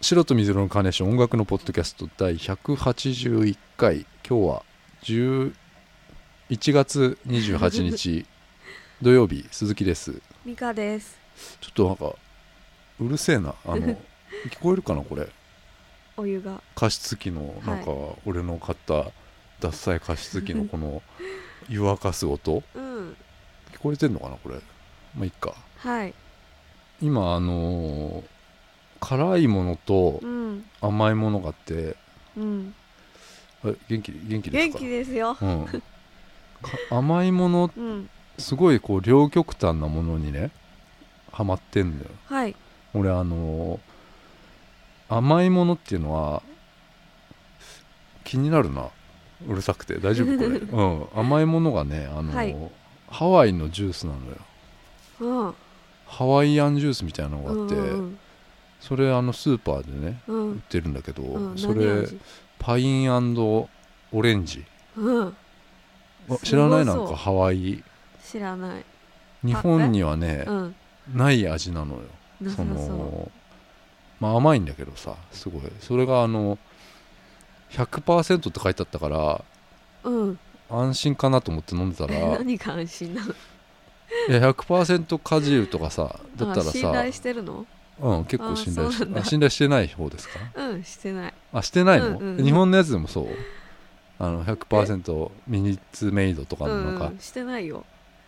白と水色のカーネーション音楽のポッドキャスト第181回。今日は11月28日土曜日。鈴木です。ミカです。ちょっとなんかうるせえな。あの 聞こえるかなこれ。お湯が。加湿器のなんか俺の買った獺祭加湿器のこの 湯沸かす音。うん。聞こえてんのかなこれ。まあいいか。はい。今あのー辛いものとうん。甘いものがあってうん。え元気元気です元か気ですよ。うん、か甘いものうん。すごいこう両極端なものにねハマってんのよ。はい。俺あのー甘いものっていうのは気になるな。うるさくて。大丈夫これ、うん、甘いものがねあのーはい。ハワイのジュースなのよ。うん。ハワイアンジュースみたいなのがあって、うんそれあのスーパーでねうん。売ってるんだけど、うん。それパインオレンジ。うん。あ知らないなんかハワイ。知らない。日本にはねうん。ない味なのよ。そのまあ甘いんだけどさすごい。それがあの100%って書いてあったからううん。安心かなと思って飲んでたらい何が安心なの？や100%果汁とかさだったらあ信さ頼してるの？うん結構信頼しあそうなんだ。あ信頼してない方ですか？うんしてない。あしてないの、うんうん。日本のやつでもそう？あの100%ミニッツメイドとかうのなんか、んしてないよ。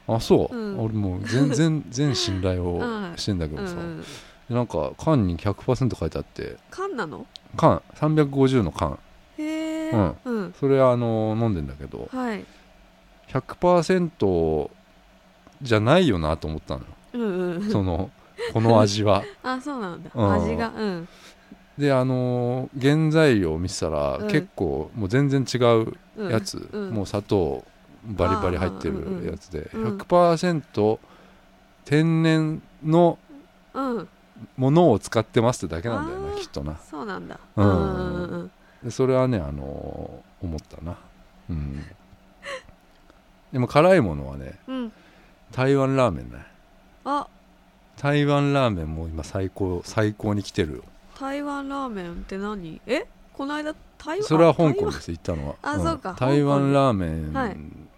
あそう、うん。俺もう全然 全信頼をうんしてんだけどさ、うんうん。でなんか缶に100%書いてあって。缶なの？缶。350の缶。へえうん。うん。それあの飲んでんだけど。はい。100%じゃないよなと思ったのよ。うんうん。その この味は。あそうなんだ。うん。味がうん。であの原材料を見てたら、うん。結構もう全然違ううん。やつ、うん。もう砂糖バリバリ入ってるやつで、うん。100%天然のうん。ものを使ってますってだけなんだよあーなきっとな。そうなんだ。ううんんうそれはねあの思ったな。うん。でも辛いものはねうん。台湾ラーメンね。あ台湾ラーメンも今最高最高に来てるよ。台湾ラーメンって何？え？この間台湾それは香港です行ったのは。あそうか。台湾ラーメはい。ン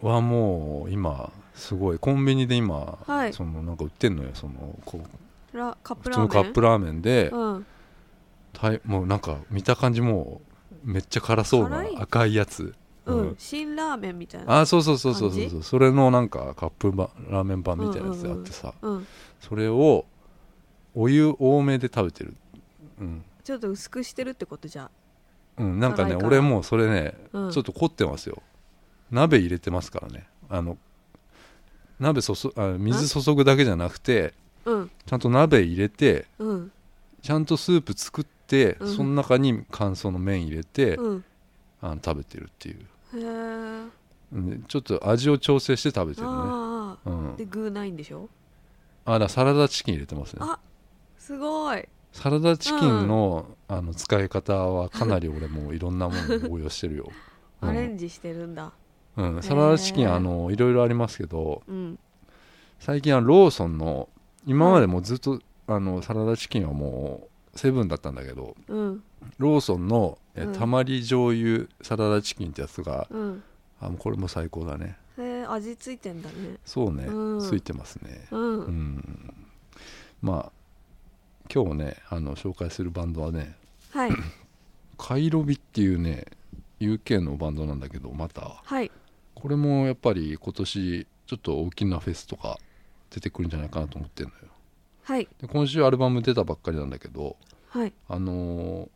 はもう今すごいコンビニで今、はい。そのなんか売ってんのよそのこうラカップ普通のラーメン？カップラーメンで、うん。もうなんか見た感じもうめっちゃ辛そうな赤いやつうん、辛ラーメンみたいなあそうそうそうそうそう。感そうそれのなんかカップバラーメン版みたいなやつがあってさ、うんそれをお湯多めで食べてる。うん、ちょっと薄くしてるってことじゃうん、なんかね俺もうそれね、うん。ちょっと凝ってますよ。鍋入れてますからね。あの鍋注あ水注ぐだけじゃなくてうん。ちゃんと鍋入れてうん。ちゃんとスープ作って、うん。その中に乾燥の麺入れて、うん。あの食べてるっていうちょっと味を調整して食べてるね。ああうん。で具ないんでしょ？あだサラダチキン入れてますね。あすごい。サラダチキンの,、あの使い方はかなり俺もいろんなものに応用してるよ、うん。アレンジしてるんだ。うん、サラダチキンあのいろいろありますけどうん。最近はローソンの今までもずっと、あのサラダチキンはもうセブンだったんだけどうんローソンのえうん。たまり醤油サラダチキンってやつがうん。あもうこれも最高だね。へえ味ついてんだね。そうね、うん。ついてますね。うん、うん。まあ今日ねあの紹介するバンドはねはい。カイロビっていうね UK のバンドなんだけどまた。はい。これもやっぱり今年ちょっと大きなフェスとか出てくるんじゃないかなと思ってるのよ。はい。で今週アルバム出たばっかりなんだけどはい。あのー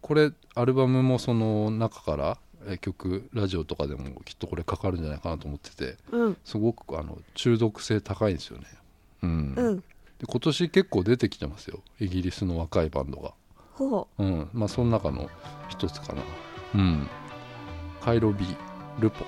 これアルバムもその中からえ曲ラジオとかでもきっとこれかかるんじゃないかなと思っててうん。すごくあの中毒性高いんですよね。うん、うん。で今年結構出てきてますよ。イギリスの若いバンドが。ほうん。まあその中の一つかな。うん。カイロビルポ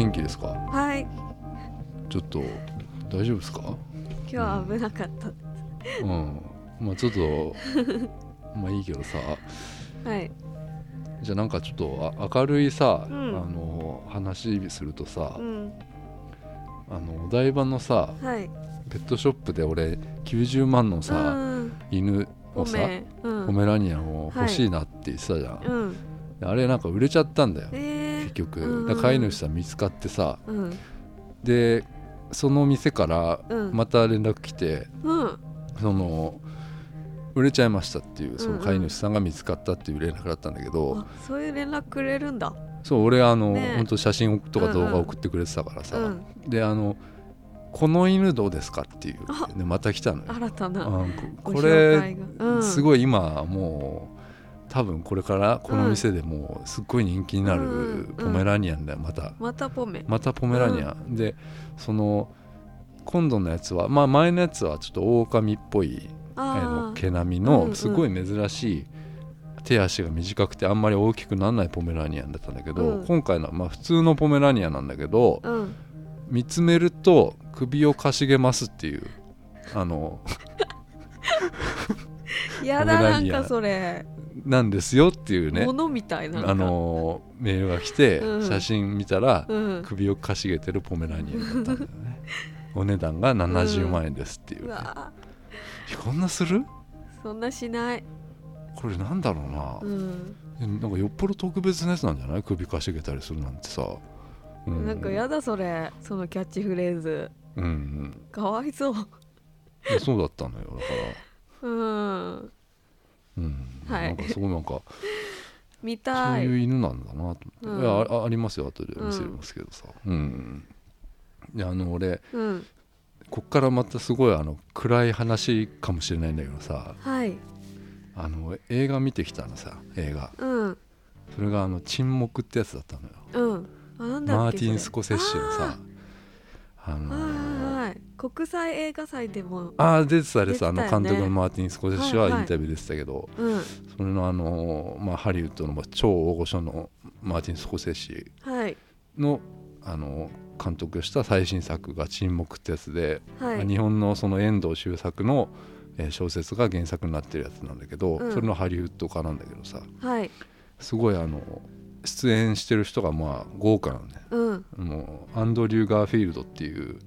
元気ですか？はい。ちょっと大丈夫ですか？今日は危なかった。うん。まあちょっと まあいいけどさ。はい。じゃあなんかちょっとあ明るいさ、うん。あの話するとさ、うん。あのお台場のさはい。ペットショップで俺90万のさ、うん。犬をさポメラニアンを欲しいなって言ってたじゃん、うん。あれなんか売れちゃったんだよ。えー、結局、うん。飼い主さん見つかってさうん。でその店からうん。また連絡来て、うん。その売れちゃいましたっていうそのうんうん。飼い主さんが見つかったっていう連絡だったんだけど、あそういう連絡くれるんだ。そう俺あの、ね本当写真とか動うんうん。画送ってくれてたからさ、うん。であの「この犬どうですか?」っていうあ。でまた来たのよ。新たなあこれうん。すごい今もう多分これからこの店でもうすっごい人気になうんるうん。ポメラニアンだよまた。またポメ。またポメラニアン、でその今度のやつはまあ前のやつはちょっと狼っぽいあのあ毛並みのすごい珍しい手足が短くてあんまり大きくならないポメラニアンだったんだけど、うん。今回のはまあ普通のポメラニアンなんだけどあうん。見つめると首をかしげますっていうあの やだなんかそれなんですよっていうね。ものみたいな。あのメールが来て、うん。写真見たら、うん。首をかしげてるポメラニアンだったんだよね。お値段が70万円ですっていうね、うわ。こんなする？そんなしない。これなんだろうな、うん。えなんかよっぽど特別なやつなんじゃない？首かしげたりするなんてさ、うなんかやだそれ。そのキャッチフレーズ。うんうん。かわいそう。そうだったのよ。だから。うんうん、はい。なんかすごいなんか 見そうたいいう犬なんだなと思って、うん。いやあありますよ後で見せますけどさ。うん、であの俺うん。こっからまたすごいあの暗い話かもしれないんだけどさ。はい。あの映画見てきたのさ映画。うん。それがあの沈黙ってやつだったのよ。うん。あなんだマーティン・スコセッシのさあのはいはいはい。国際映画祭でもああ出てたです、あの監督のマーティン・スコセッシはいはい。はインタビューでしたけど、うん。それのあの、まあ、ハリウッドの超大御所のマーティン・スコセッシはい。のあの監督した最新作が「沈黙」ってやつで、はい。日本のその遠藤周作のえー小説が原作になってるやつなんだけど、うん。それのハリウッド化なんだけどさ。はい。すごいあの出演してる人がまあ豪華なんだようん。もうアンドリュー・ガーフィールドっていう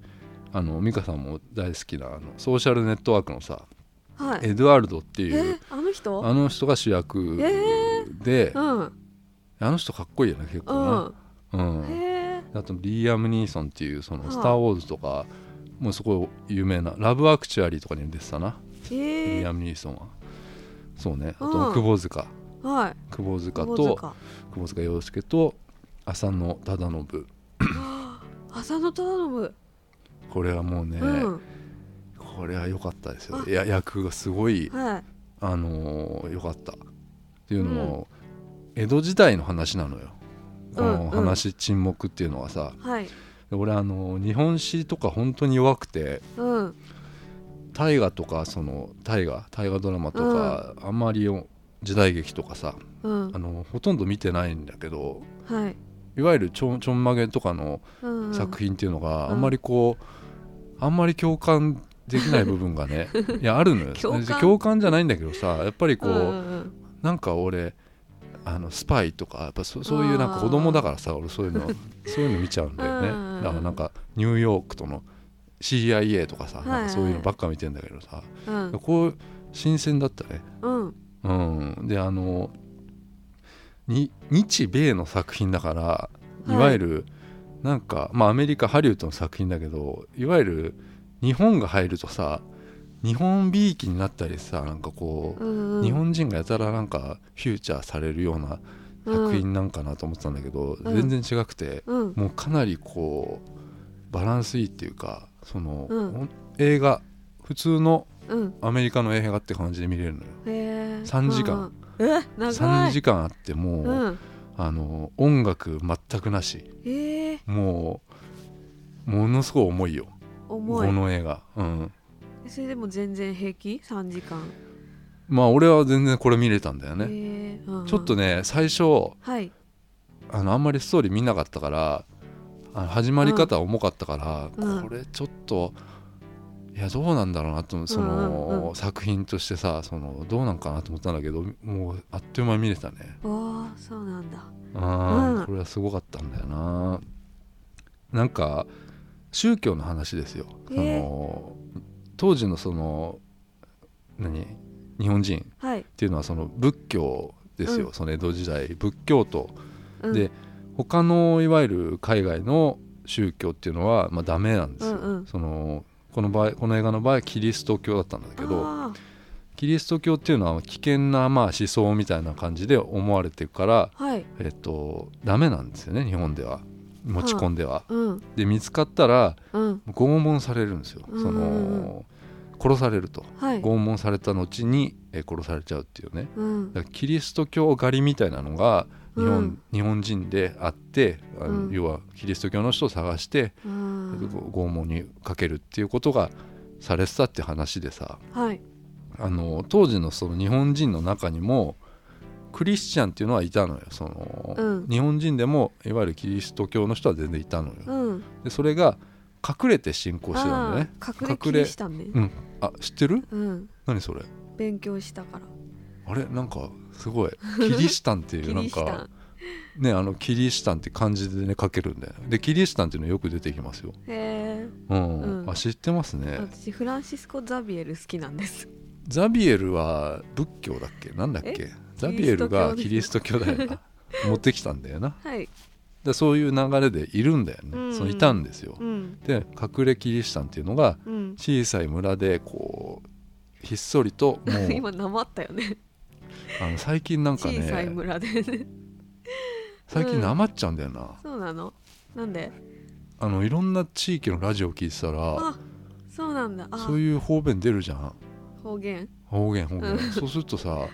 あの美香さんも大好きなあのソーシャルネットワークのさはい。エドゥアルドってえいうーあの人？あの人が主役えで、うん。あの人かっこいいよね結構ね、ん。うん。へえあとリーアム・ニーソンっていうその「はあスター・ウォーズ」とかもうすごい有名な「ラブ・アクチュアリー」とかにも出てたな、リえーアム・ニーソンは。そうね。あうん。と窪塚。ーはい。窪塚窪と塚。窪塚洋介と浅野忠信。浅野忠信。これはもうね、うん。これは良かったですよあ。いや役がすごいはい。あのー良かった。っていうのも、江戸時代の話なのよ。この話、沈黙っていうのはさ。はい。で俺あの日本史とか本当に弱くてうん。大河とかその大河大河ドラマとか、あんまりよ時代劇とかさうん。あのほとんど見てないんだけどはい。いわゆるちょんちょんまげとかのうん作品っていうのがうん。あんまりこう、あんまり共感できない部分がね いやあるのよ。共感？共感じゃないんだけどさやっぱりこう、うんうんなんか俺あのスパイとかやっぱそそういうなんか子供だからさ俺そういうのそういうの見ちゃうんだよね。うんだからなんかニューヨークとの CIA とかさ、はいなんかそういうのばっか見てんだけどさ、うん。こう新鮮だったね。うんうん。であのに日米の作品だからい。わゆる、なんかまあアメリカハリウッドの作品だけどいわゆる日本が入るとさ日本びいきになったりさなんかこう、うんうん。日本人がやたらなんかフューチャーされるような作品なんかなと思ってたんだけど、うん。全然違くて、うん。もうかなりこうバランスいいっていうかその、映画普通のうん。アメリカの映画って感じで見れるのよ3時間。うん。うんえ長3い時間あってもう、うん。あの音楽全くなし。ええもうものすごい重いよ。重い。この映画うん。それでも全然平気？3時間。まあ俺は全然これ見れたんだよね、へえうんうん。ちょっとね最初はい。あのあんまりストーリー見なかったからあの始まり方は重かったから、うん。これちょっといやどうなんだろうなとその、うんうんうん。作品としてさそのどうなんかなと思ったんだけどもうあっという間に見れたね。おーそうなんだ。あー、うん。これはすごかったんだよな。なんか宗教の話ですよ、えー。その当時のその何？日本人はい。っていうのはその仏教ですよ、うん。その江戸時代仏教とうん。で他のいわゆる海外の宗教っていうのはまあダメなんですよ、うんうん。そのこの場合この映画の場合はキリスト教だったんだけどあキリスト教っていうのは危険なまあ思想みたいな感じで思われてるから、ーはい。えっと、ダメなんですよね日本では。持ち込んでは。うん。で見つかったらうん。拷問されるんですよ、うんその殺されると。はい。拷問された後にえ殺されちゃうっていうね。うん。だからキリスト教狩りみたいなのが日本,、うん。日本人であってあの、うん。要はキリスト教の人を探して、うん。拷問にかけるっていうことがされてたって話でさ。はい。あの当時のその日本人の中にもクリスチャンっていうのはいたのよ。その、うん。日本人でもいわゆるキリスト教の人は全然いたのよ、うん。でそれが隠れて信仰してたんだよね。隠れね。うん。あ知ってる？うん。何それ？勉強したからあれ？なんかすごい。キリシタンっていう キなんかねあのキリシタンって漢字でね書けるんだよでキリシタンっていうのよく出てきますよ。へえうん、うん。あ知ってますね。私フランシスコ・ザビエル好きなんです。ザビエルは仏教だっけ？なんだっけ？ザビエルがキリスト教だよな。持ってきたんだよな。はい。でそういう流れでいるんだよね、うん。そのいたんですよ。うん。で隠れキリシタンっていうのがうん。小さい村でこうひっそりともう 今なまったよねあの最近なんか小さいね村でね。最近なまっちゃうんだよな、そうなの？なんで？あのいろんな地域のラジオ聞いてたらあそうなんだ。あ。そういう方便出るじゃん。方言？方言方言、うん。そうするとさ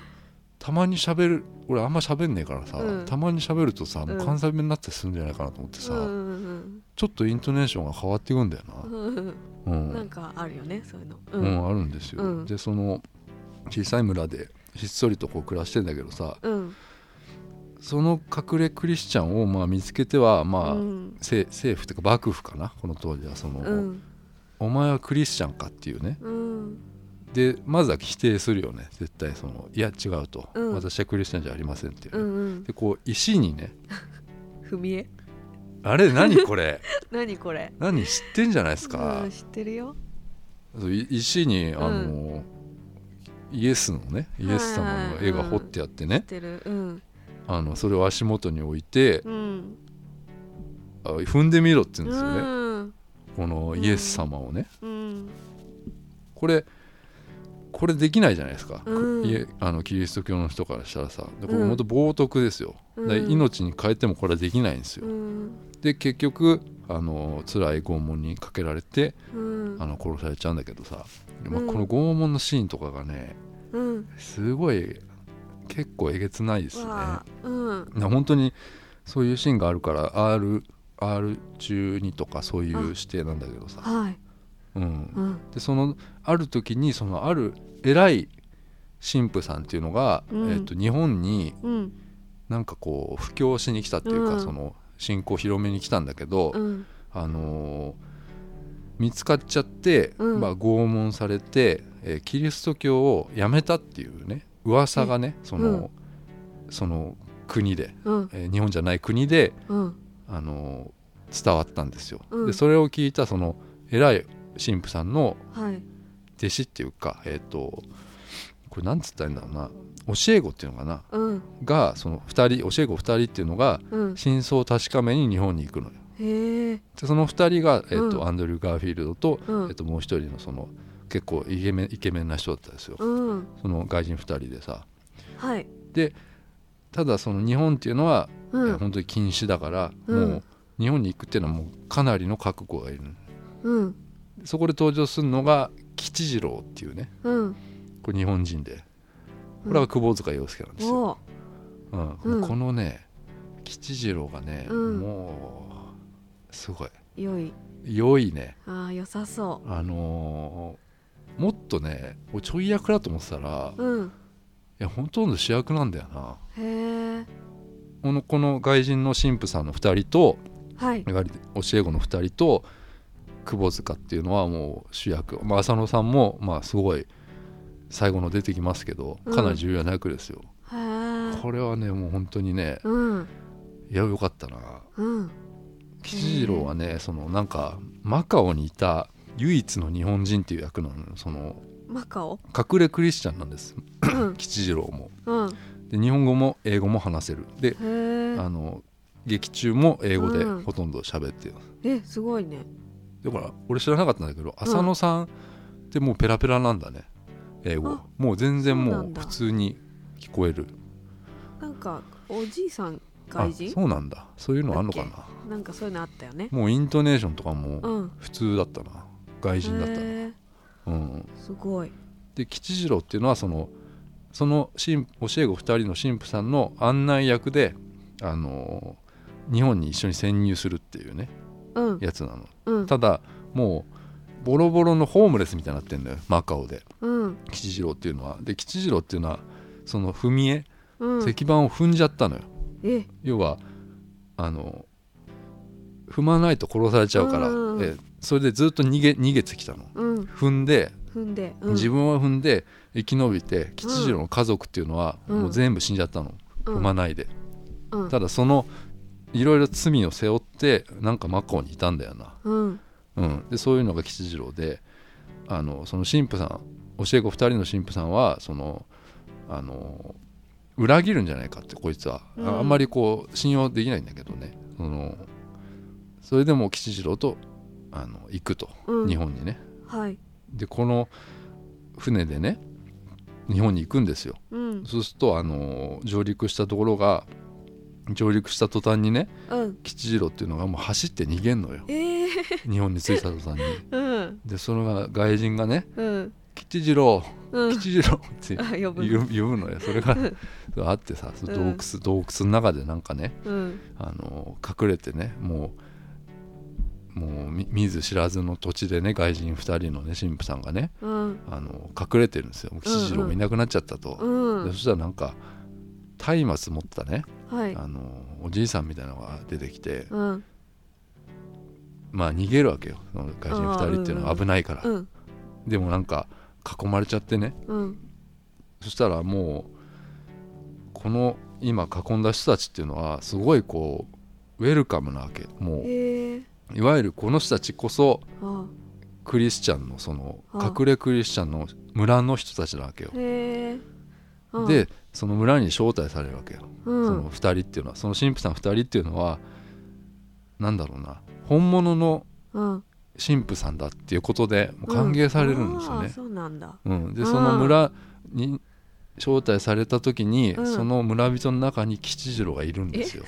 たまに喋る俺あんま喋んねえからさ、うん。たまに喋るとさもううん関西弁になったりするんじゃないかなと思ってさ、うんうんちょっとイントネーションが変わっていくんだよな。うんうんううん。ん、なんかあるよねそういうの。ううんあるんですよ、うん。でその小さい村でひっそりとこう暮らしてんだけどさ。うん。その隠れクリスチャンをまあ見つけてはまあ、政府っていうか幕府かな？この当時はその、うん。お前はクリスチャンかっていうね。うん。でまずは否定するよね。絶対そのいや違うと、うん。私はクリスチャンじゃありませんっていうね、うんうん。でこう石にね。踏み絵？あれ何これ？何これ？何知ってんじゃないですか。うん、知ってるよ。石にあの、イエスのねイエス様の絵が彫ってあってね。うん。あのそれを足元に置いてうん。あ踏んでみろって言うんうですよね、ん。このイエス様をね。うん。これこれできないじゃないですか、うん。あのキリスト教の人からしたらさ。でこれうん。本当冒涜ですよ、うん。で命に変えてもこれはできないんですよ、うんで結局あの辛い拷問にかけられてうん。あの殺されちゃうんだけどさ、まあうん。この拷問のシーンとかがねうん。すごい結構えげつないですね。うん。な本当にそういうシーンがあるから R R12 とかそういう指定なんだけどさ、はい。うん、うん。でそのある時にそのある偉い神父さんっていうのが、うん。えっと日本にうん。なんかこう布教しに来たっていうか、うん。その信仰を広めに来たんだけど、うん。あのー見つかっちゃって、うん。まあ、拷問されて、えーキリスト教をやめたっていうね噂がねその,、その国で、うん。えー日本じゃない国で、うん。あのー伝わったんですよ。うん。でそれを聞いたその偉い神父さんのはい。弟子っていうかえっ、とこれなんつったらいいんだろうな教え子っていうのかな？うん。がその2人教え子2人っていうのがうん。真相を確かめに日本に行くのよ。でその2人が、えっとうん。アンドリュー・ガーフィールドと,、うん。えっともう一人のその結構イケメンイケメンな人だったんですよ、うん。その外人2人でさ。はい。ただその日本っていうのは、うん。本当に禁止だから、うん。もう日本に行くっていうのはもうかなりの覚悟がいる。うん。そこで登場するのが吉次郎っていうね。うん。これ日本人でこれは窪塚洋介なんですよ、おうん。うん。このね吉次郎がね、うん。もうすごい。良い。良いね。ああ良さそあのーもっとね俺ちょい役だと思ってたら、いううんやほとんど主役なんだよな。へえこのこの外人の神父さんの2人とはい。やはり教え子の2人と窪塚っていうのはもう主役、まあ、浅野さんもまあすごい最後の出てきますけどかなり重要な役ですよ、これはねもう本当にねうん。いやよかったな。うん。吉次郎はねそのなんかマカオにいた唯一の日本人っていう役なのよそのマカオ？隠れクリスチャンなんです。うん。吉次郎も。うん。で日本語も英語も話せる。であの劇中も英語でうん。ほとんど喋ってる、えすごいね。だから俺知らなかったんだけど浅野さんってもうペラペラなんだね英語。あもう全然もう普通に聞こえる。なんかおじいさんあ外人そうなんだ。そういうのあんのかな。なんかそういうのあったよね。もうイントネーションとかもうん。普通だったな。外人だったな、うん、すごい。で吉次郎っていうのはそのその神教え子2人の神父さんの案内役で、あの日本に一緒に潜入するっていうねうん。やつなの。うん。ただもうボロボロのホームレスみたいになってんだよマカオで。うん。吉次郎っていうのは。で吉次郎っていうのはその踏み絵、うん。石板を踏んじゃったのよ。え？要はあの踏まないと殺されちゃうから、うんえそれでずっと逃げ逃げてきたの。うん。踏んで踏んでうん。自分は踏んで生き延びて吉次郎の家族っていうのはうん。もう全部死んじゃったの、うん。踏まないで、うん。ただそのいろいろ罪を背負ってなんかマカオにいたんだよな、うん。うん、でそういうのが吉次郎であのその神父さん教え子2人の神父さんはそのあの裏切るんじゃないかってこいつは、うん。ああんまりこう信用できないんだけどね。そのそれでも吉次郎とあの行くと、うん。日本にね。はい。でこの船でね日本に行くんですよ。うん。そうするとあの上陸したところが上陸した途端にねうん。吉次郎っていうのがもう走って逃げんのよ。ええ日本に着いた途端に。うん。でそれが外人がねうん「吉次郎うん。吉次郎」ってあ呼ぶ。のよ。それがあってさ洞窟、洞窟の中でなんかねうん。あの隠れてねもうもう見見ず知らずの土地でね外人2人のね神父さんがねうん。あの隠れてるんですよ。吉次郎もいなくなっちゃったと、そしたらなんか松明持ったね。はい。あのおじいさんみたいなのが出てきてうん。まあ逃げるわけよ。外人2人っていうのは。危ないから、うん。でもなんか囲まれちゃってね。うん。そしたらもうこの今囲んだ人たちっていうのはすごいこうウェルカムなわけ。もういわゆるこの人たちこそあクリスチャンのそのあ隠れクリスチャンの村の人たちなわけよ。へでその村に招待されるわけよ。うん。その2人っていうのは。その神父さん2人っていうのはなんだろうな。本物のうん。神父さんだっていうことで歓迎されるんですよね。うなんでうん。その村に招待された時に、うん。その村人の中に吉次郎がいるんですよ。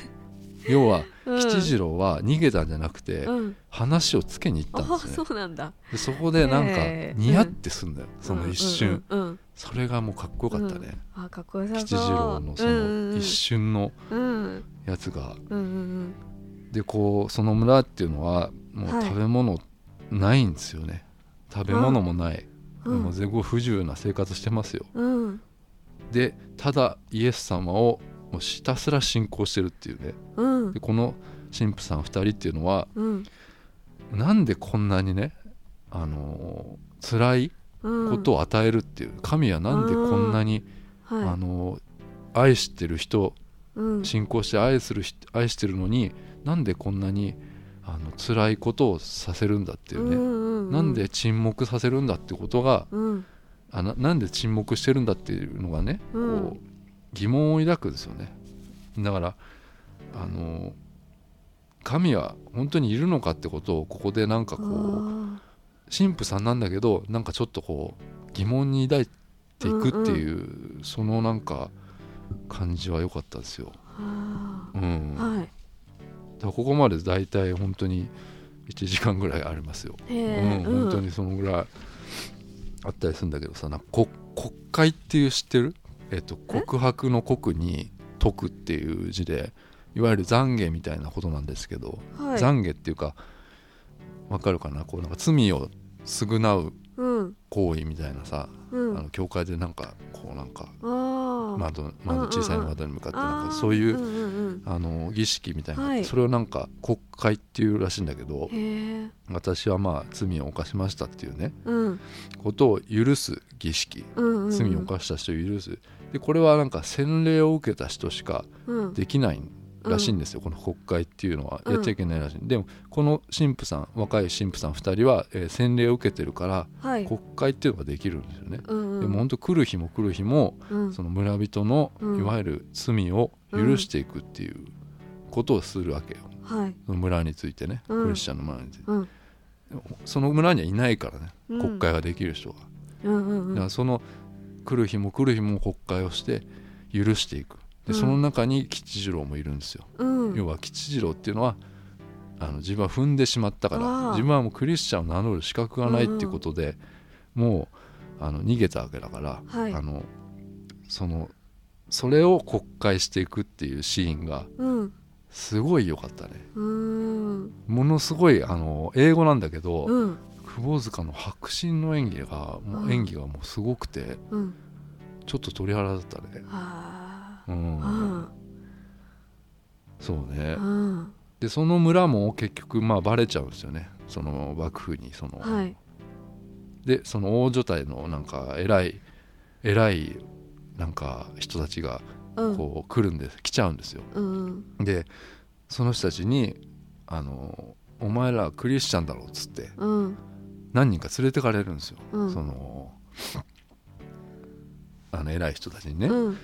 要はうん。吉次郎は逃げたんじゃなくて、うん。話をつけに行ったんあですね。そうなんだ。でそこでなんかニヤってすんだよ、その一瞬、うんうんうん。それがもうかっこよかったね、あかっこよさ吉次郎のその一瞬のうん。やつが、うんうんでこうその村っていうのはもうはい。食べ物ないんですよね、食べ物もない、うん。もう全部不自由な生活してますよ。うん。でただイエス様をもうひたすら信仰してるっていうね。うん。でこの神父さん2人っていうのはうん。なんでこんなにねあのー辛いうん。ことを与えるっていう、神はなんでこんなに、はい。あのー愛してる人うん。信仰して愛する人愛してるのになんでこんなにあの辛いことをさせるんだっていうね、うんうなんで沈黙させるんだってことがうん。あななんで沈黙してるんだっていうのがね、うん。こう疑問を抱くんですよね。だからあの神は本当にいるのかってことをここでなんかこうあ神父さんなんだけどなんかちょっとこう疑問に抱いていくっていう、そのなんか感じは良かったですよ。うん、はい。らここまで大体本当に1時間ぐらいありますよ。うん、本当にそのぐらいあったりするんだけどさ国会っていう知ってる、えっと、告白の国に解くっていう字でいわゆる懺悔みたいなことなんですけど、はい。懺悔っていうかわかるかな？こうなんか罪を償ううん。行為みたいなさ、うん。あの教会でなんかこうなんか窓窓小さい窓に向かってなんかそういううんうんあの儀式みたいな、はい。それをなんか国会っていうらしいんだけど私はまあ罪を犯しましたっていうねうん。ことを許す儀式。うんうん。罪を犯した人を許すでこれはなんか洗礼を受けた人しかうん。できないらしいんですよ、この国会っていうのは。うん。やっちゃいけないらしい、でもこの神父さん若い神父さん2人は、えー洗礼を受けてるからはい。国会っていうのができるんですよね、うんうん。でも本当来る日も来る日もうん。その村人のうん。いわゆる罪を許していくっていうことをするわけよ。はい。その村についてね、うん。クリスチャンの村について。うん。その村にはいないからねうん。国会ができる人が、うんうんうん。だからその来る日も来る日も国会をして許していく。でうん。その中に吉次郎もいるんですよ、うん。要は吉次郎っていうのはあの自分は踏んでしまったかあらー自分はもうクリスチャンを名乗る資格がないっていうことで、もうあの逃げたわけだから、はい。あのそのそれを国会していくっていうシーンがうん。すごい良かったね。うん。ものすごいあの英語なんだけど、うん窪塚の迫真の演技がもううん。演技がもうすごくてうん。ちょっと鳥肌だったね。うん、うん。そうね。うん。でその村も結局まあバレちゃうんですよね。その幕府にその、はい。でその大所帯のなんか偉い偉いなんか人たちがうん。こう来るんです、来ちゃうんですよ。うん。でその人たちにあの「お前らクリスチャンだろ」っつってうん何人か連れてかれるんですよ、うん。そのあの偉い人たちにね、うん。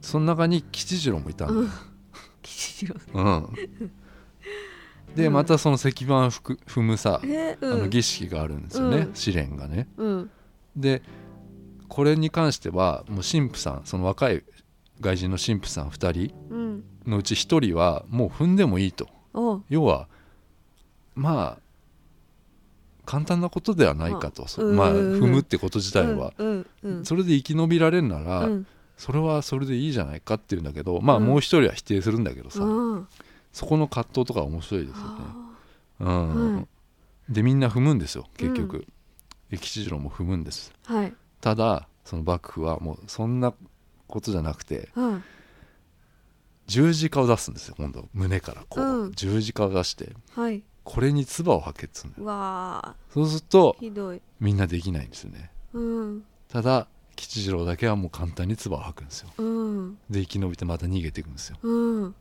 その中に吉次郎もいたんだよ。うん。吉次郎。うん、でうん。またその石板踏むさ、えあの儀式があるんですよね、うん。試練がね。うん。でこれに関してはもう神父さんその若い外人の神父さん2人うん。のうち1人はもう踏んでもいいと。お要はまあ簡単なことではないかと、そまあうん踏むってこと自体は、うんうんそれで生き延びられるなら、うん。それはそれでいいじゃないかっていうんだけどまあうん。もう一人は否定するんだけどさ、うん。そこの葛藤とか面白いですよね。あうん。はい。でみんな踏むんですよ結局、で吉次郎も踏むんです。ーはい。ただその幕府はもうそんなことじゃなくてはい。十字架を出すんですよ今度胸からこう、うん。十字架を出して。はいこれに唾を吐けっつうわあそうするとひどい。みんなできないんですよね。うん。ただ吉次郎だけはもう簡単に唾を吐くんですよ。うん。で生き延びてまた逃げていくんですよ、うん。うん、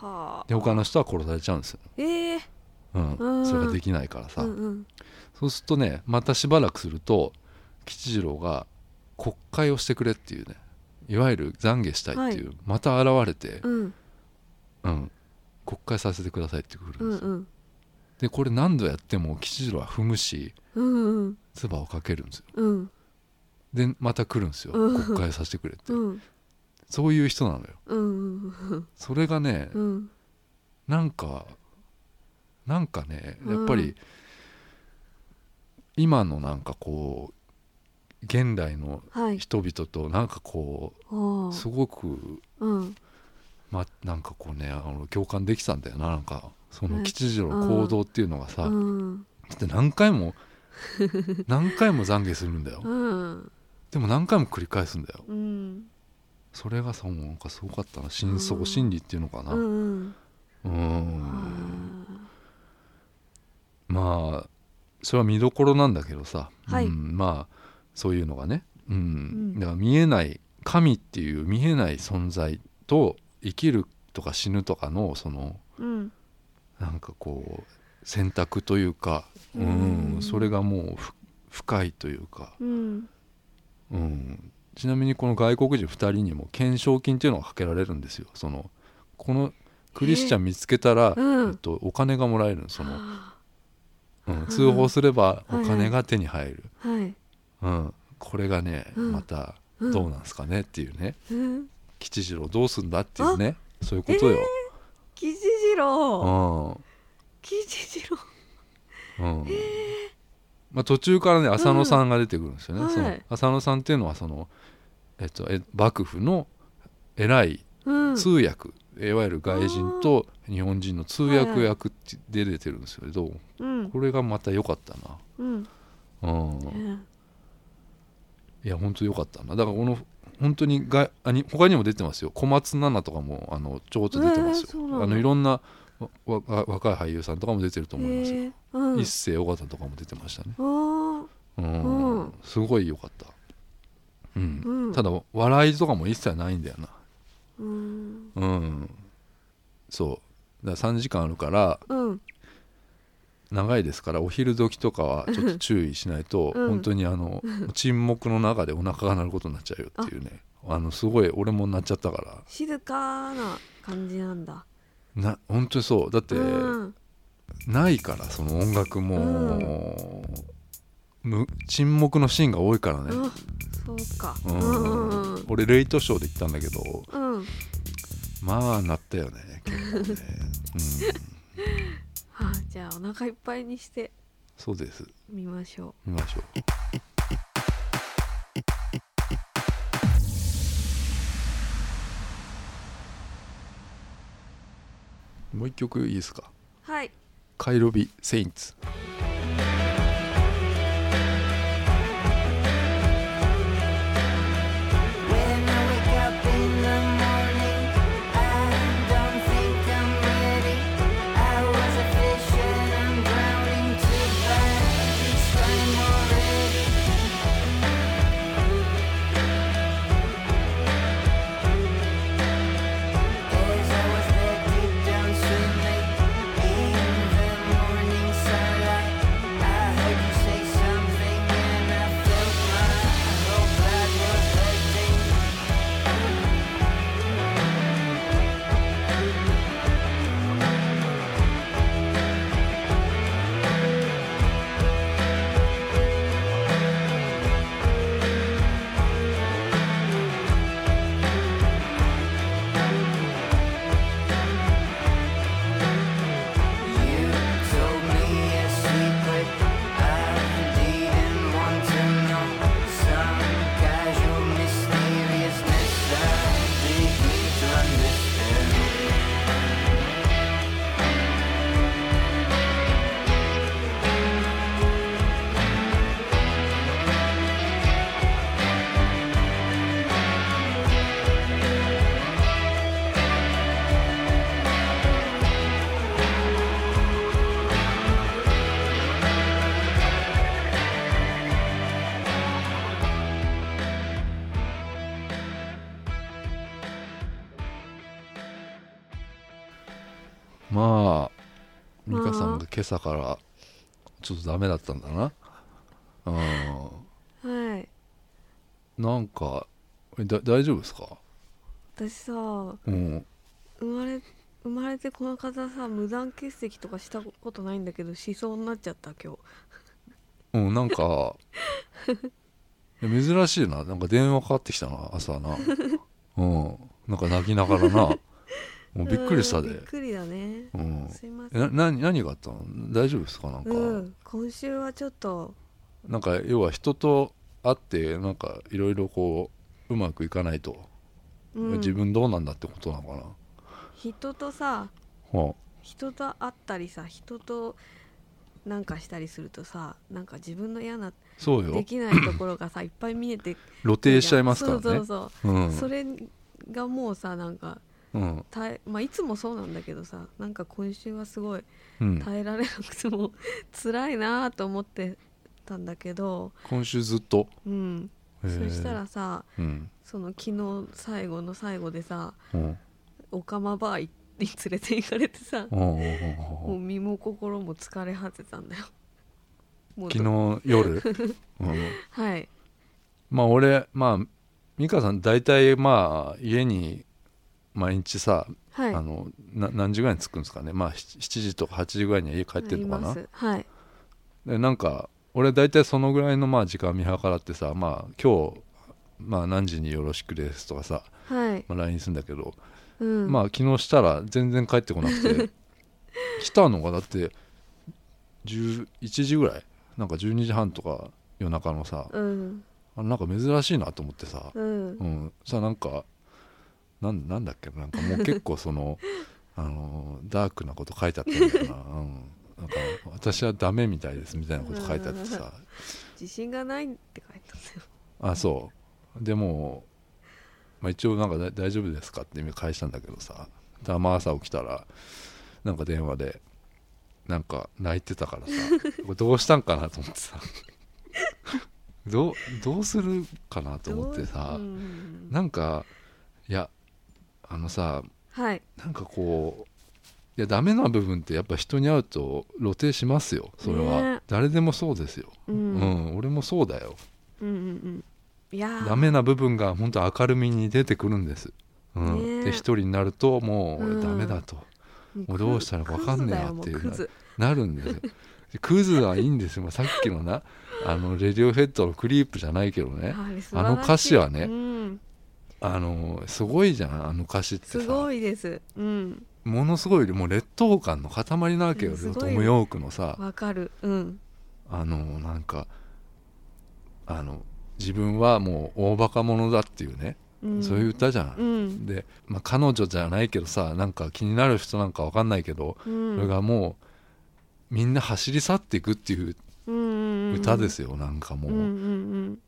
はあ。で他の人は殺されちゃうんですよ、ええうん。うん。それができないからさ、うんうん。そうするとねまたしばらくすると吉次郎が国会をしてくれっていうねいわゆる懺悔したいっていう、また現れて、うん。うん、国会させてくださいってくるんです。よ、うんうん。でこれ何度やっても吉次郎は踏むしうんうん。唾をかけるんですよ。うん。でまた来るんですよ、うん。国会させてくれって、うん。そういう人なのよ。うんそれがね、うん。なんかなんかねうんやっぱり、今のなんかこう現代のはい。人々となんかこおーうすごくうんまなんかこうねあの共感できたんだよな。なんかそのはい。吉次郎の行動っていうのがさ、うん。だって何回も何回も懺悔するんだよ。うん。でも何回も繰り返すんだよ。うん。それがさもうなんかすごかったな。真う相ん心理っていうのかな。ううん。うん。まあそれは見どころなんだけどさ、はい。うん、まあそういうのがね、うん。ん。だから見えない神っていう見えない存在と生きるとか死ぬとかのそのうん。なんかこう選択というか、ううんん、それがもうふ深いというか、うん。うん、ちなみにこの外国人2人にも懸賞金っていうのがかけられるんですよ。そのこのクリスチャン見つけたら、うん。えっと、お金がもらえるのその、はうん、通報すればうんお金が手に入る、あはい。うん、これがね、うん。またうん。どうなんですかねっていうね。うん吉次郎どうすんだっていうねそういうことよ、吉次郎。うん。吉次郎。うん。まあ、途中からね浅野さんが出てくるんですよね、そのうんはい。浅野さんっていうのはその、えっと、え幕府の偉いうん。通訳、いわゆる外人と日本人の通訳役で出てるんですけど、うん。これがまた良かったな、うん。うん。ね。いや本当良かったな。だからこの本当にがあに他にも出てますよ。小松菜奈とかもあのちょこっと出てますよ、えーあのいろんなわわ若い俳優さんとかも出てると思いますよ、へえうん。一世尾形とかも出てましたね。うん、うん。すごい良かった、うん。うん。ただ笑いとかも一切ないんだよな。うん。うん。そう。だから3時間あるからうん長いですからお昼時とかはちょっと注意しないと、うん。本当にあの沈黙の中でお腹が鳴ることになっちゃうよっていうね。あのすごい俺もなっちゃったから。静かな感じなんだ。な本当にそう。だって、うん。ないからその音楽も、む沈黙のシーンが多いからね、あそうか。ううんんうんうん。俺レイトショーで行ったんだけどうん。まあなったよね結構ね、うん、はあじゃあお腹いっぱいにしてそうです。みましょ見ましょう。もう一曲いいですか？うはい。カイロビ・セインツ今朝からちょっとダメだったんだな。うん。はい。なんかえだ大丈夫ですか？私さうん。生まれ生まれてこの方さ無断欠席とかしたことないんだけどしそうになっちゃった今日。うんなんか珍しいな。なんか電話かかってきたな朝な。うん。なんか泣きながらなもうびっくりしたでうんびっくりだね。うん。すいません。えな何何があったの？大丈夫ですか？なんか、うん今週はちょっと。なんか要は人と会ってなんかいろいろこううまくいかないと、うん。自分どうなんだってことなのかな、人とさは人と会ったりさ人となんかしたりするとさなんか自分の嫌なそうよ。できないところがさいっぱい見えて露呈しちゃいますからね。そうそうそう、うん。それがもうさなんかうん。まあいつもそうなんだけどさなんか今週はすごいうん、耐えられなくても 辛いなと思ってたんだけど今週ずっと？うん。そしたらさうん。その昨日最後の最後でさうん。オカマバーに連れて行かれてさうんうんうんもう身も心も疲れ果てたんだよ。昨日夜、うん、はい。まあ俺まあ美香さん大体まあ家に毎日さ、はい。あのな何時ぐらいに着くんですかね？まあ 7, 時とか8時ぐらいには家帰ってるのかな？すはい。でなんか俺大体そのぐらいのまあ時間見計らってさまあ今日まあ何時によろしくですとかさ、はい、まあ、LINE するんだけど、うん、まあ昨日したら全然帰ってこなくて 来たのがだって11時ぐらい？なんか12時半とか夜中のさうん。あなんか珍しいなと思ってさ、うん。うん、さなんかなんなんだっけ？ななんかもう結構そのあのダークなこと書いてあったんだよな,、うん、なんか私はダメみたいですみたいなこと書いてあってさ。自信がないって書いてたよ。あそう。でも、まあ、一応なんかだ大丈夫ですかって返したんだけどさ。たま朝起きたらなんか電話でなんか泣いてたからさ。どうしたんかなと思ってさ。どうどうするかなと思ってさ、うん。なんかいやあのさはい。なんかこういやダメな部分ってやっぱ人に会うと露呈しますよ。それは、ね。誰でもそうですよ、ううんん俺もそうだよ。うんうんうん。いやー。ダメな部分が本当明るみに出てくるんです、うん。ね。えで一人になるともうダメだと、ももうどうしたら分かんねえやっていうなるんですよ。でクズはいいんですよ。もうさっきのなあのレディオヘッドのクリープじゃないけどね。あの歌詞はねうんあのすごいじゃんあの歌詞ってすさごいです。うん。ものすごいもう劣等感の塊なわけよ、うんトム・ヨークのさわかるうん。あのなんかあの自分はもう大バカ者だっていうね、うん。そういう歌じゃん、うん。で、まあ、彼女じゃないけどさなんか気になる人なんかわかんないけど、うん。それがもうみんな走り去っていくっていう歌ですよよ、なんかもう、うんうんうん、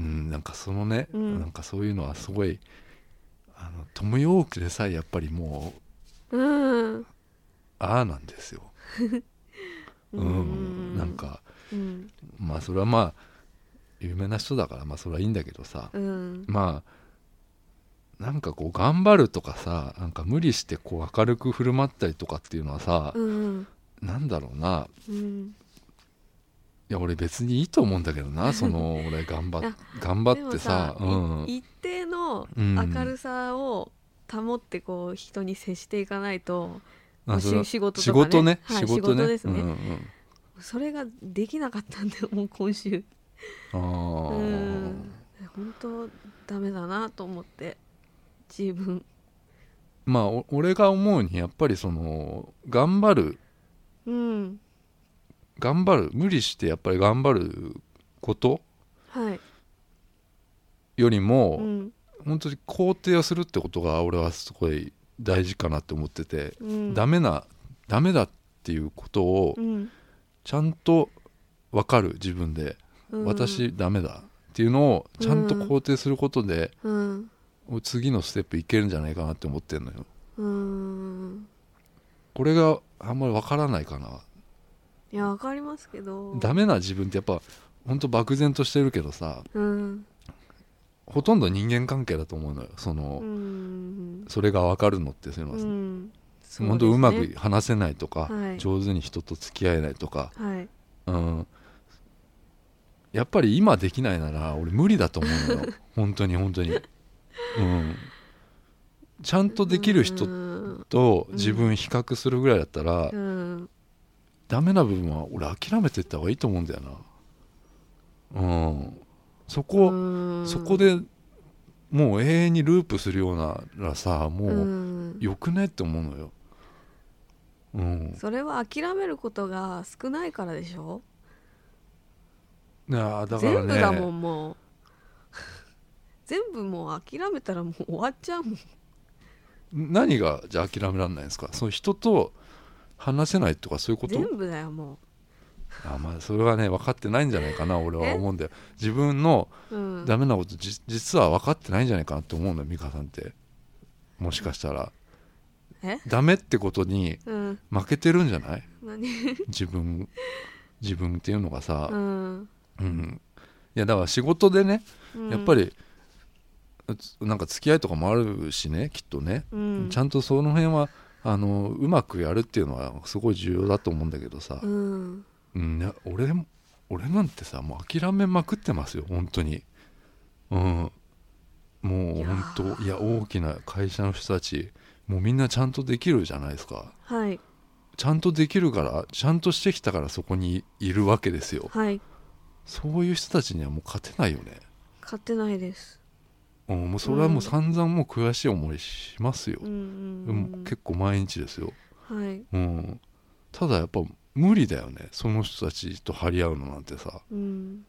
なんかそのね、うん。なんかそういうのはすごいあのトム・ヨークでさえやっぱりもううん。うんああなんですよ、う うんなんかうん。まあそれはまあ有名な人だからまあそれはいいんだけどさ、うん。まあなんかこう頑張るとかさなんか無理してこう明るく振る舞ったりとかっていうのはさ、うん。なんだろうな。うんいや俺別にいいと思うんだけどな その俺頑張っ頑張ってさうん。い一定のうん。明るさを保ってこう人に接していかないと、あそれはし仕事とかね。仕事ね、はい仕事ですね。うんうん。それができなかったんでもう今週。あー。うん。本当ダメだなと思って自分。まあお俺が思うにやっぱりその頑張るうん頑張る無理してやっぱり頑張ることはい、よりも、うん。本当に肯定をするってことが俺はすごい大事かなって思ってて、うん、ダメなダメだっていうことをうん。ちゃんと分かる自分で、うん、私ダメだっていうのをちゃんと肯定することで、うん。次のステップいけるんじゃないかなって思ってんのよ。うん。これがあんまり分からないかないやわかりますけど。ダメな自分ってやっぱ本当漠然としてるけどさうん。ほとんど人間関係だと思うのよ。その、うん。それが分かるのってそういうのはさ、うん本当うまく話せないとか、はい。上手に人と付き合えないとか、はい。うん、やっぱり今できないなら俺無理だと思うのよ。本当に本当に、うん、ちゃんとできる人うん。と自分比較するぐらいだったら、うんダメな部分は俺諦めていった方がいいと思うんだよな。うん。そこ、うん。そこでもう永遠にループするようならさもううん。よくねって思うのよ。うん。それは諦めることが少ないからでしょ？いやだから全部だもねんもう。全部もう諦めたらもう終わっちゃうもん。何がじゃあ諦められないんですか？そう人と話せないとかそういうこと？全部だよもあまあそれはね分かってないんじゃないかな俺は思うんだよ。自分のう、うん、ダメなことじ実は分かってないんじゃないかなって思うのよ美香さんって。もしかしたら。え？ダメってことにうん。負けてるんじゃない？何？自分自分っていうのがさ。う、ん。うん。いやだから仕事でねうん。やっぱり、つなんか付き合いとかもあるしねきっとね、うん。ちゃんとその辺はあのうまくやるっていうのはすごい重要だと思うんだけどさ。う、ん。うん、俺俺なんてさもう諦めまくってますよ本当に。うん。もいうや本ー当いや大きな会社の人たちもうみんなちゃんとできるじゃないですか。はい。ちゃんとできるからちゃんとしてきたからそこにいるわけですよ。はい。そういう人たちにはもう勝てないよね。買ってないですうんもうそれはもう散々もう悔しい思いしますよ。う、ん結構毎日ですよ、はい。うん、ただやっぱ無理だよね。その人たちと張り合うのなんてさ。うん。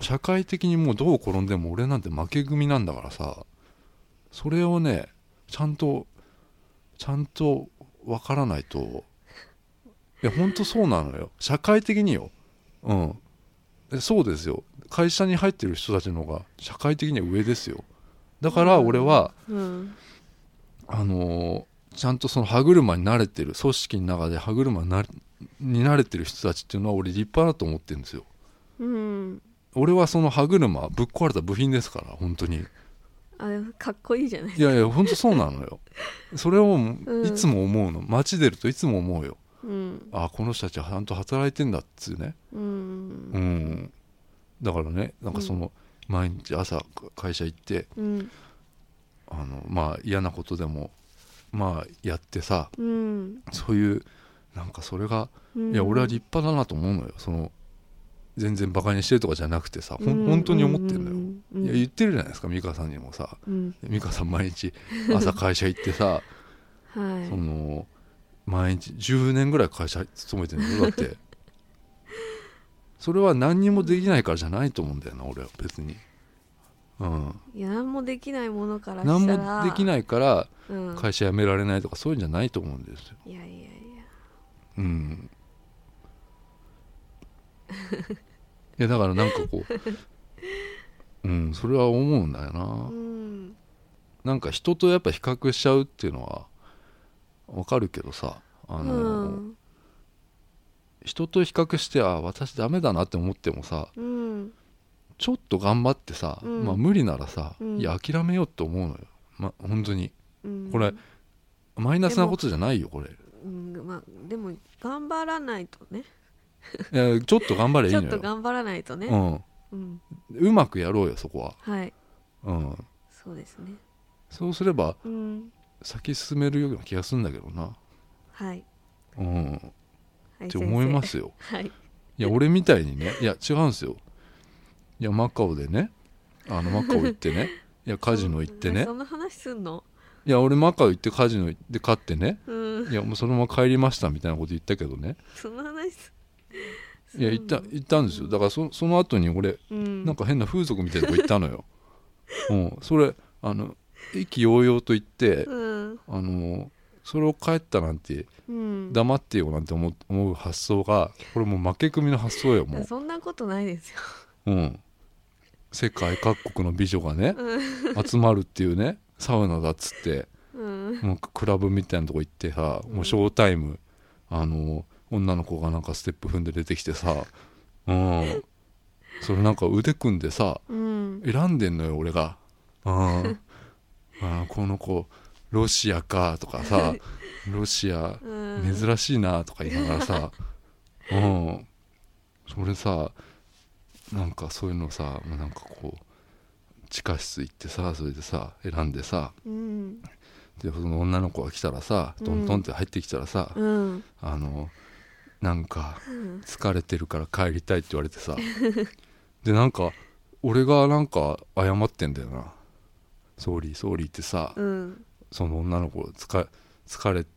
社会的にもうどう転んでも俺なんて負け組なんだからさ。それをねちゃんとちゃんとわからないと。いやほんとそうなのよ。社会的によ。うん。えそうですよ会社に入ってる人たちの方が社会的には上ですよ。だから俺は、うん。あのーちゃんとその歯車に慣れてる組織の中で歯車に慣れてる人たちっていうのは俺立派だと思ってるんですよ。うん。俺はその歯車ぶっ壊れた部品ですから本当に。あかっこいいじゃないいやいや本当そうなのよ。それをん。いつも思うの。街出るといつも思うよ。うん。あこの人たちはちゃんと働いてんだっつうね。うん。うんだからねなんかその毎日朝会社行ってうん。あのまあ嫌なことでもまあやってさうん。そういうなんかそれがうん。いや俺は立派だなと思うのよ。その全然バカにしてるとかじゃなくてさほうん。ん本当に思ってんのよ。うん。いや言ってるじゃないですか美香さんにもさ。うん。美香さん毎日朝会社行ってさ はい。その毎日10年ぐらい会社勤めてるんだよ。だって それは何にもできないからじゃないと思うんだよな俺は別に。うん。いや何もできないものから何したら。もできないからうん。会社辞められないとかそういうんじゃないと思うんですよ。いやいやいやうん。いやだからなんかこう うんそれは思うんだよな。うん。なんか人とやっぱ比較しちゃうっていうのはわかるけどさあの、うん人と比較してあ私ダメだなって思ってもさうん。ちょっと頑張ってさ、うん。まあ無理ならさ、うん。いや諦めようって思うのよ。ま本当に。うん。これマイナスなことじゃないよこれ。うんまあでも頑張らないとね。いやちょっと頑張ればいちょいのよ。っと頑張らないとね。うん。うん、うまくやろうよそこは、はい。うん、そうですね。そうすればうん。先進めるような気がするんだけどな、はい。うん、っはいて思いますよ。はい。いや俺みたいにねいや違うんですよ。いやマカオでねあのマカオ行ってね いやカジノ行ってね。そんな話すんの？いや俺マカオ行ってカジノ行って勝ってね。うん。いやもうそのまま帰りましたみたいなこと言ったけどね。そんな話すいや行った行ったんですよ。だからそその後に俺うん。なんか変な風俗みたいなとこ行ったのよ、うん、それあの意気揚々と言ってうん。あのそれを帰ったなんてうん黙ってよなんて思う発想がこれもう負け組の発想よもう、そんなことないですよ。うん、世界各国の美女がねうん。集まるっていうねサウナだっつってうん。もうクラブみたいなとこ行ってさもうショータイムあの女の子がなんかステップ踏んで出てきてさうん。それなんか腕組んでさうん。選んでんのよ俺が「うん、あこの子ロシアか」とかさ「ロシアうん。珍しいな」とか言いながらさ うん。それさなんかそういうのさなんかこう地下室行ってさそれでさ選んでさうん。でその女の子が来たらさトントンって入ってきたらさ、うん。あのなんかうん。疲れてるから帰りたいって言われてさでなんか俺がなんか謝ってんだよな「ソーリーソーリー」ってさ、うん。その女の子つか疲れて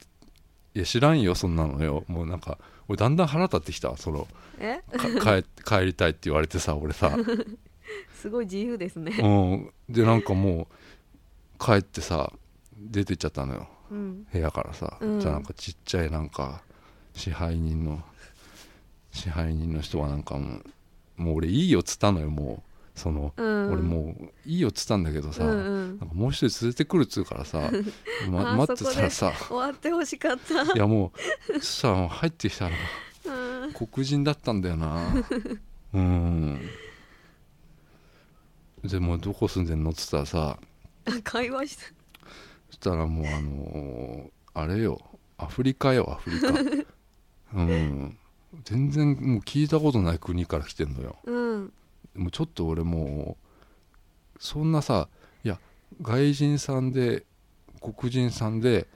いや知らんよそんなのよ。もうなんか俺だんだん腹立ってきたそのえ？か帰帰りたいって言われてさ俺さ、すごい自由ですね。うん、でなんかもう帰ってさ出てっちゃったのよ。うん。部屋からさ、うん。じゃあなんかちっちゃいなんか支配人の支配人の人はなんかもうもう俺いいよっつったのよもうその、うん。俺もういいよっつったんだけどさ、うんうん。なんかもう一人連れてくるっつうからさ、ま、あ待ってたらさ終わってほしかった。いやもうそしたら入ってきたらうん。黒人だったんだよな。うん。でもうどこ住んでんのっつったらさあ会話したそしたらもうあのーあれよアフリカよアフリカ。うん。全然もう聞いたことない国から来てんのよ。うんもうちょっと俺もうそんなさいや外人さんで黒人さんで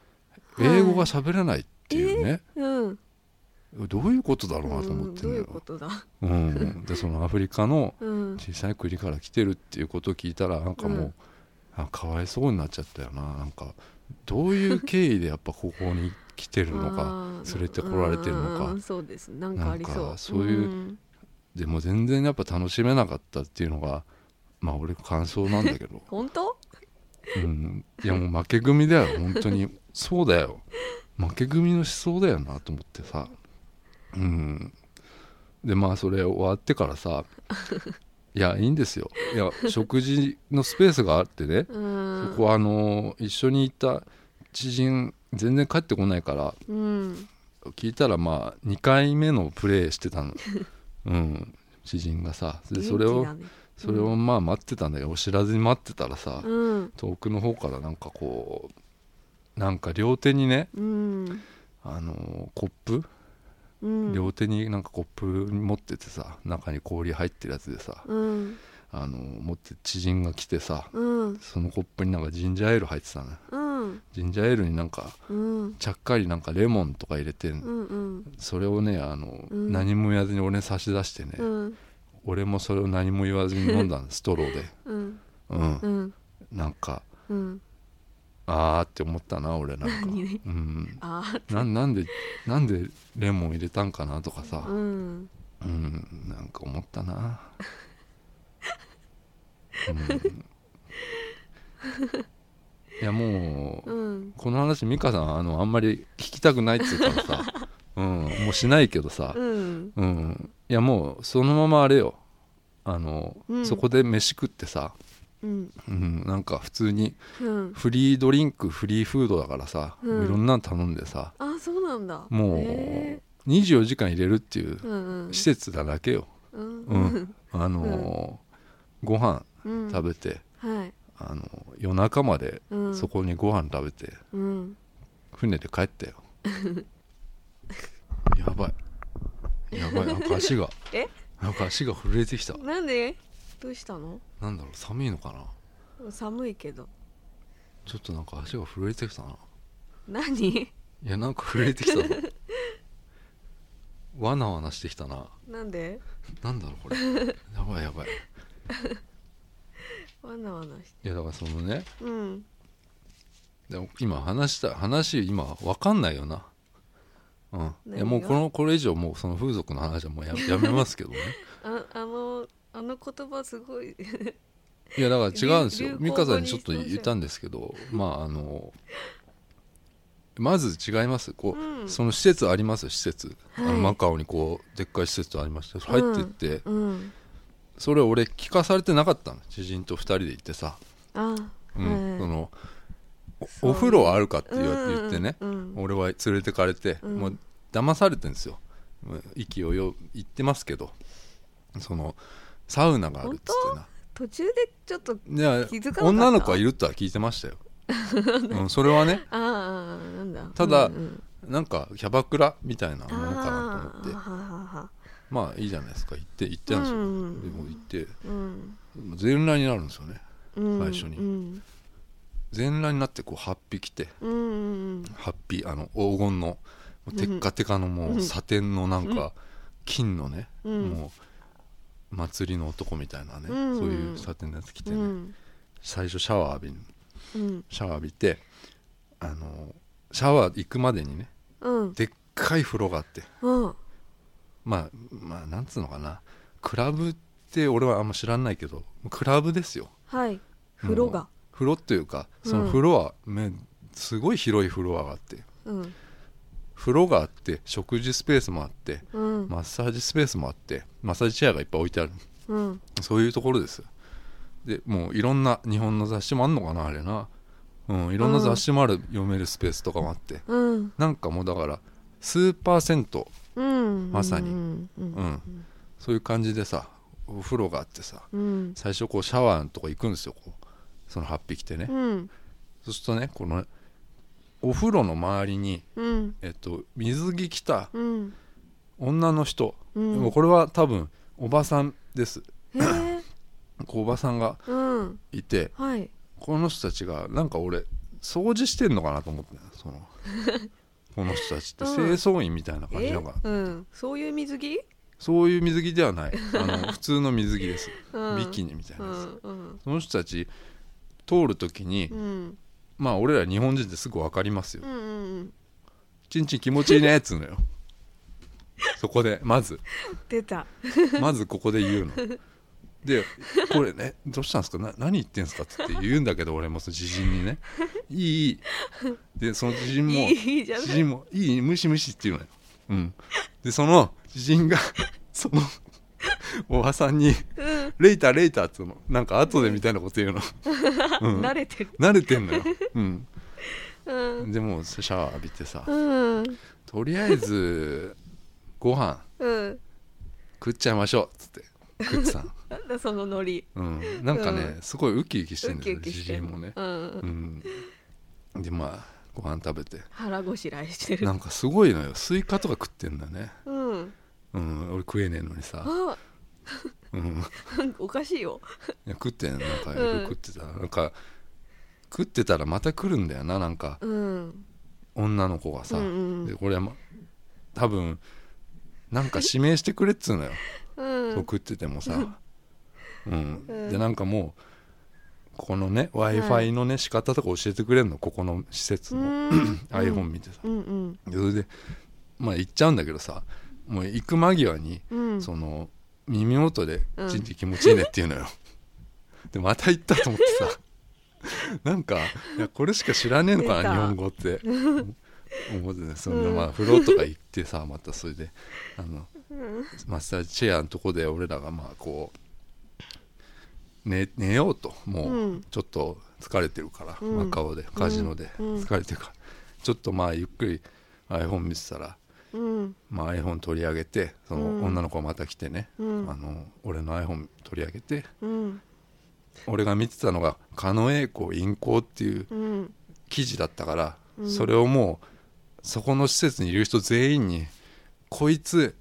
はい英語が喋れないっていうね、うん。どういうことだろうなと思うんどういうってんのよ、ことだ？うん、でそのアフリカのうん。小さい国から来てるっていうことを聞いたらなんかもう、うん。あかわいそうになっちゃったよな。なんかどういう経緯でやっぱここに来てるのか連れてこられてるのか。うんそうです。なんかありそう。なんかそういうんでも全然やっぱ楽しめなかったっていうのがまあ俺感想なんだけど、本当？うん、いやもう負け組だよ本当に。そうだよ。負け組の思想だよなと思ってさ。うん。でまあそれ終わってからさ いやいいんですよ。いや食事のスペースがあってね。うん。そこはあの一緒に行った知人全然帰ってこないからうん。聞いたらまあ2回目のプレイしてたのうん。知人がさでそれをねそれをまあ待ってたんだけど知らずに待ってたらさうん。遠くの方からなんかこうなんか両手にねうん。あのコップ？うん。両手になんかコップ持っててさ中に氷入ってるやつでさうん。あの持って知人が来てさうん。そのコップになんかジンジャーエール入ってたのよ。うんジンジャーエールになんかうん。ちゃっかりなんかレモンとか入れてそれをねあの、うん。何も言わずに俺に差し出してね、うん。俺もそれを何も言わずに飲んだの ストローで。うん。なんかうん。あーって思ったな俺なんか、うん、あななんでなんでレモン入れたんかなとかさ。ー、うん。うん、なんか思ったな、うん、いやもううん。この話美香さんあのあんまり聞きたくないって言うからさ、うん、もうしないけどさ、うん。うん、いやもうそのままあれよ。あの、うん。そこで飯食ってさ、うん。うん、なんか普通にうん。フリードリンクフリーフードだからさ、うん。いろんなの頼んでさ。あそうなんだ。もうへ24時間入れるっていう施設だだけよ、うん。うん。あのーご飯うん。食べて、はいあの夜中までうん。そこにご飯食べてうん。船で帰ったよ。やばい。やばい。なんか足が え？なんか足が震えてきた。なんで？どうしたの？なんだろう。寒いのかな？寒いけど。ちょっとなんか足が震えてきたな。何？いやなんか震えてきたぞわな わなしてきたな。なんで？なんだろうこれ。やばいやばいわなわなしいやだからそのねうん。でも今話した話今わかんないよな。うん。いやもうこのこれ以上もうその風俗の話はもうややめますけどね。ああのあの言葉すごい。いやだから違うんですよ。流美香さんにちょっと言ったんですけどまああのまず違います。こう、うん。その施設あります施設、あのはい。マカオにこうでっかい施設ありまして入ってって、うんそれ俺聞かされてなかったの。知人と2人で行ってさ、あうん。はい。そのお風呂あるかって言ってね、うん俺は連れてかれて、うん。もう騙されてるんですよ。もう意気揚々言ってますけど。そのサウナがあるっつってな。途中でちょっと気づかな女の子はいるとは聞いてましたよ、うん、それはね。ただうんうん。なんかキャバクラみたいなものかなと思ってまあいいじゃないですか。行って行ってんですよ、うん。でも行って。うん。全裸になるんですよね。うん。最初に。うん。全裸になってこう8匹来て。うんうん8匹あの黄金のテッカテカのもううん。サテンのなんか金のね、うん。もう祭りの男みたいなね、うん。そういうサテンのやつ着てね、うん。最初シャワー浴びシャワー浴びてあのシャワー行くまでにねうん。でっかい風呂があって。うんまあまあなんつうのかな。クラブって俺はあんま知らないけどクラブですよ。はい。風呂が。風呂っていうかそのうん。風呂は、めすごい広いフロアがあって。うん。風呂があって食事スペースもあってうん。マッサージスペースもあってマッサージチェアがいっぱい置いてある。うん。そういうところですでもういろんな日本の雑誌もあんのかなあれな。うんいろんな雑誌もある、読めるスペースとかもあって。うん。なんかもうだからスーパー銭湯うんまさに。うん。そういう感じでさお風呂があってさうん。最初こうシャワーのとこ行くんですよこう。その8匹ってね、うん。そうするとねこのお風呂の周りに、うん。えっと、水着着たうん。女の人、うん。でもこれは多分おばさんです。おばさんがうん。いてはい。この人たちがなんか俺掃除してんのかなと思ってその この人たちってうん。清掃員みたいな感じえなんか、うん。そういう水着？そういう水着ではない。あの 普通の水着です、うん。ビキニみたいうなやつ、ん。うん。その人たち通る時に、うん。まあ俺ら日本人ってすぐ分かりますよ。うんうんちん。ちん気持ちいいねっつうのよ。そこでまず。出た。まずここで言うの でこれねどうしたんですか？な何言ってんすか？って言うんだけど俺もその知人にね。いいいい。でその知人も知人もいい無視無視って言うのよ。うん。でその知人が そのおばさんにうん「レイターレイター」っつうの。なんか後でみたいなこと言うの、うん、慣れてる。慣れてんのよ、うん、うん。でもうシャワー浴びてさうん。とりあえずご飯うん。食っちゃいましょう。っつって食ってたのなんだそのノリ。うん、なんかね、うすごいウキウキしてウキんだよウキしてる自信もね、うん。うん、でまあご飯食べて。腹ごしらえしてる。なんかすごいのよ。スイカとか食ってんだね、うん。うん、俺食えねえのにさ、あ。うん、おかしいよ。や食ってんなんかいろいろ食ってた、なんか食ってたらまた来るんだよななんか。うん。女の子がさ、うんうん。でこれは、ま、多分なんか指名してくれっつうのよ、うん。食っててもさ、うん。うん。でなんかもうこのね w i f i のね仕方とか教えてくれるの？ここの施設の、うん。iPhone 見てさ、うん。うん。でそれでまあ行っちゃうんだけどさもう行く間際に、うん。その耳元で「ちんちん気持ちいいね」って言うのよ、でまた行ったと思ってさ。なんかいやこれしか知らねえのかな日本語って。思ってねそんなまあ風呂とか行ってさまたそれで。あのうん。マッサージチェアのとこで俺らがまあこう寝寝ようともううん。ちょっと疲れてるから、うん。マカオでカジノでうん。疲れてるから、ちょっとまあゆっくり iPhone 見てたら、うん。まあ、iPhone 取り上げてそのうん。女の子がまた来てね、うん。あの俺の iPhone 取り上げてうん。俺が見てたのが「狩野英孝引行」っていううん。記事だったから、うん。それをもうそこの施設にいる人全員にこいつ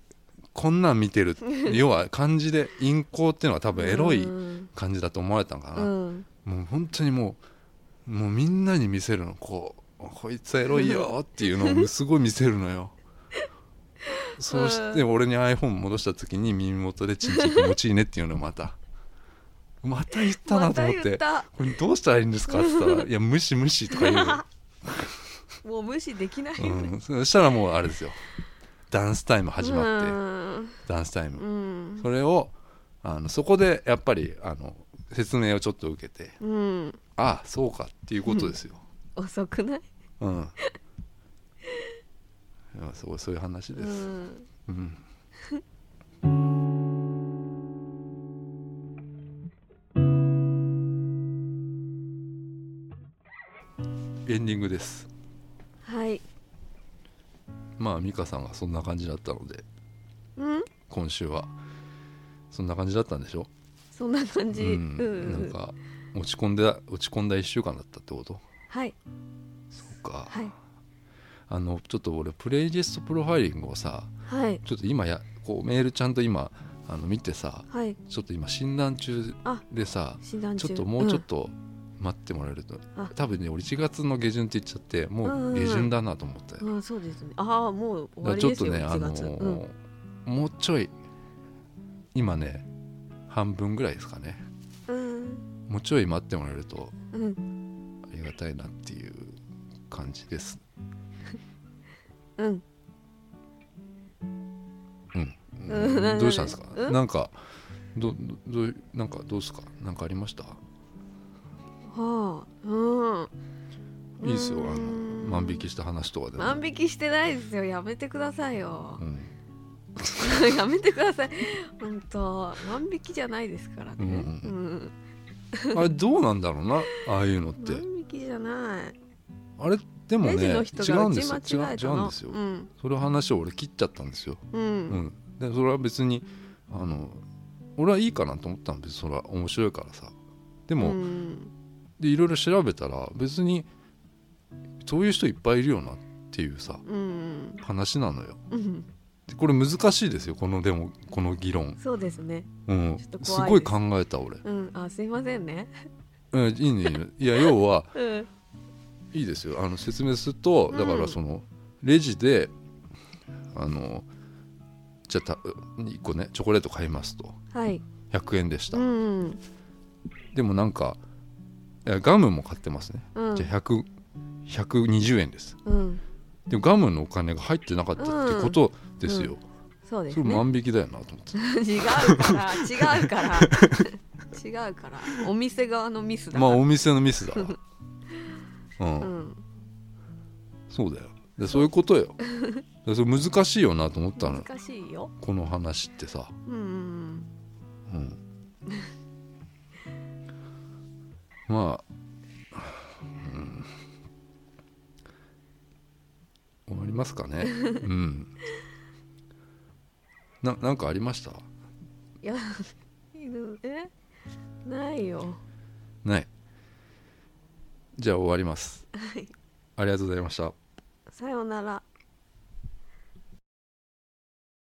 こんなん見てる 要は漢字で「引行」っていうのは多分エロいうん。感じだと思われたのかな、うん。もう本当にもうもうみんなに見せるのこうこいつはエロいよっていうのをすごい見せるのよ。そうして俺に iPhone 戻した時に耳元で「ちんちん気持ちいいね」っていうのをまた。また言ったなと思って。まこれどうしたらいいんですか?」って言ったら「いや無視無視」とか言うの、もう無視できないうん、そしたらもうあれですよダンスタイム始まって、うんダンスタイム、うんそれをあのそこでやっぱりあの説明をちょっと受けてうんああそうかっていうことですよ、遅くない？うん。いやすごいそういう話でうす。んうん。エンディングです。はいまあ美香さんがそんな感じだったのでうん？今週はそんな感じだったんでしょ？そんな感じううんん。なんか落ち込んで落ち込んだ一週間だったってこと？はいそうか。はいあのちょっと俺プレイリストプロファイリングをさ。はいちょっと今やこうメールちゃんと今あの見てさはいちょっと今診断中あでさ診断中ちょっともうちょっと待ってもらえると、あ。多分ね俺1月の下旬って言っちゃってもう下旬だなと思ったよ、うん、うん、そうですね。ああもう終わりですよ1とねあの月、ーもうちょい今ね半分ぐらいですかね。うん。もうちょい待ってもらえるとうん。うんありがたいなっていう感じです。うん。うん、どうしたんですか、うん？なんかどどなんかどうですか？なんかありました？はあうん。いいですよあのうん万引きした話とかでも。万引きしてないですよ。やめてくださいよ。うん。やめてください。本当万引きじゃないですからね。うん。うん。あれどうなんだろうなああいうのって。万引きじゃない。あれでもね違うんですよ。違うんですよ、うん。それ話を俺切っちゃったんですよ、ううん。ん、でそれは別にあの俺はいいかなと思ったんですそれは面白いからさ。でも、うんでいろいろ調べたら別にそういう人いっぱいいるよなっていうさうん。話なのよ。うん。でこれ難しいですよこのでもこの議論、そうですね。うん。す。ごい考えた俺、うん。あすいませんね。うん、いいねいいね。いや要は うん。いいですよ。あの説明するとうん。だからそのレジであのじゃあた1個ねチョコレート買いますと。はい。100円でした、うん。でもなんかガムも買ってますね、うん。じゃあ100 120円です。うん。でもガムのお金が入ってなかったってことですよ、そうですね。万引きだよなと思って、違うから。違うから。違うから。お店側のミスだ。まあお店のミスだ。わうん、うん。そうだよ。でそういうことよ。らそれ難しいよなと思ったの。難しいよ。この話ってさ。うん。うんまあ、うん、終わりますかね。うん。ななんかありました？いや犬え？ないよ。ない。じゃあ終わります。はい。ありがとうございました。さようなら